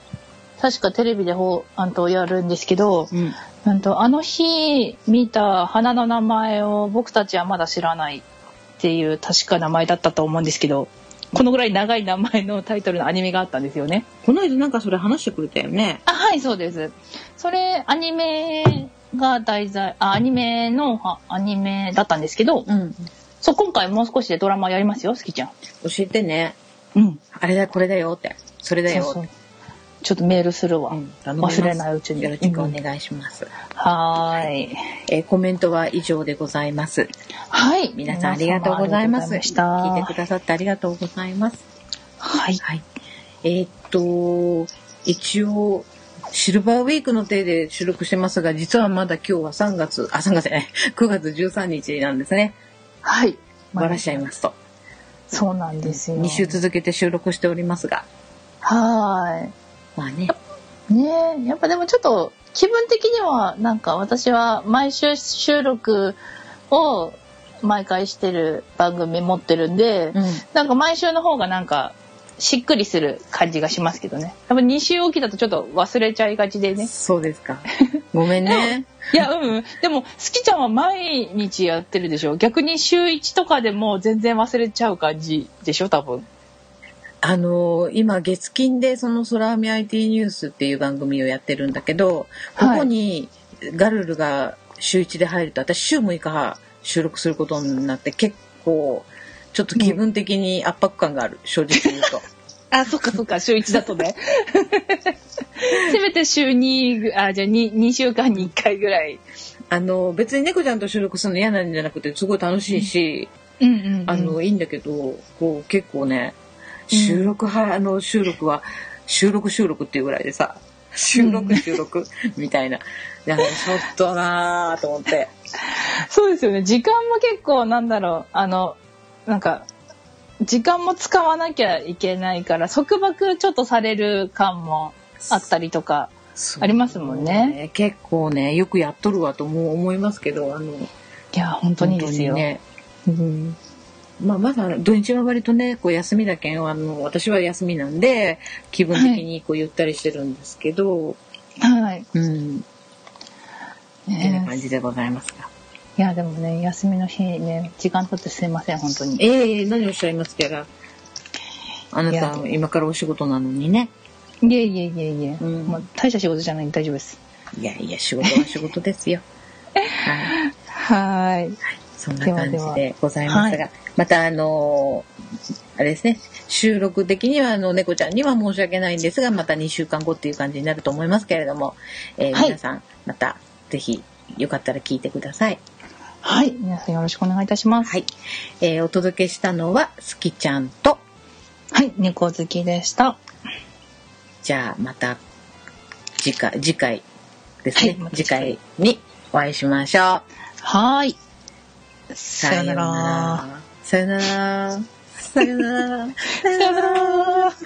確かテレビでほう、あんとやるんですけど、うん。あと、あの日見た花の名前を僕たちはまだ知らないっていう確か名前だったと思うんですけど、このぐらい長い名前のタイトルのアニメがあったんですよね。この間なんかそれ話してくれたよね。あ、はい、そうです。それ、アニメが題材、あ、アニメの、はアニメだったんですけど、うん。そう、今回もう少しでドラマやりますよ、好きちゃん。教えてね。うん。あれだ、これだよって。それだよ。そうそうちょっとメールするわ。うん忘れないうちに。よろしくお願いします。はーい。えーコメントは以上でございます。はい。皆さんありがとうございます。いま聞いてくださってありがとうございます。はい。はい。えーっと、一応、シルバーウィークの手で収録してますが、実はまだ今日は3月、あ、3月じゃない、9月13日なんですね。はい。終わらしちゃいますと。そうなんですよ。2週続けて収録しておりますが。はまあね。ねえ、やっぱでもちょっと気分的にはなんか私は毎週収録を毎回してる番組持ってるんで、うん。なんか毎週の方がなんかしっくりする感じがしますけどね。やっぱ2週おきだとちょっと忘れちゃいがちでね。そうですか。ごめんね。いや、うんうん。でも、好きちゃんは毎日やってるでしょ？逆に週1とかでも全然忘れちゃう感じでしょ？多分。あのー今月金でその空見 IT ニュースっていう番組をやってるんだけど、こはいこにガルルが週1で入ると私週6日収録することになって結構ちょっと気分的に圧迫感がある、正直言うと。あ、そっかそっか、週1だとね。せめて週2、あ、じゃあ 2, 2週間に1回ぐらい。あの別に猫ちゃんと収録するの嫌なんじゃなくてすごい楽しいし、うんうん、あのいいんだけどこう結構ね収録は、あの収録は収録収録っていうぐらいでさ、収録収録みたいな。いや、ちょっとなぁと思って。そうですよね。時間も結構なんだろう、あの、なんか、時間も使わなきゃいけないから、束縛ちょっとされる感もあったりとか、ありますもんね。結構ね、よくやっとるわとも思いますけど、あの、いや、本当にですよ。ね。うんまあ、まだ土日は割とね、こう休みだけん、あの、私は休みなんで、気分的にこうゆったりしてるんですけど、はい。うん、って感じでございますが。いや、でもね、休みの日ね、時間取ってすいません、本当に。ええ何をおっしゃいますか？ら。あないたや、今からお仕事なのにね。いえいえいえいえ、うんもう大した仕事じゃないんで大丈夫です。いやいや、仕事は仕事ですよ。はい。はーい。そんな感じでございますが、はまたあのーあれですね、収録的にはあの猫ちゃんには申し訳ないんですが、また2週間後っていう感じになると思いますけれども、えーはい皆さんまたぜひよかったら聞いてください。はい。皆さんよろしくお願いいたします。はい。えーお届けしたのはすきちゃんと、はい。猫好きでした。じゃあまた次回、次回ですね、はい次回にお会いしましょう。はーい。さよなら。さよなら。さよなら。さよなら。さよなら。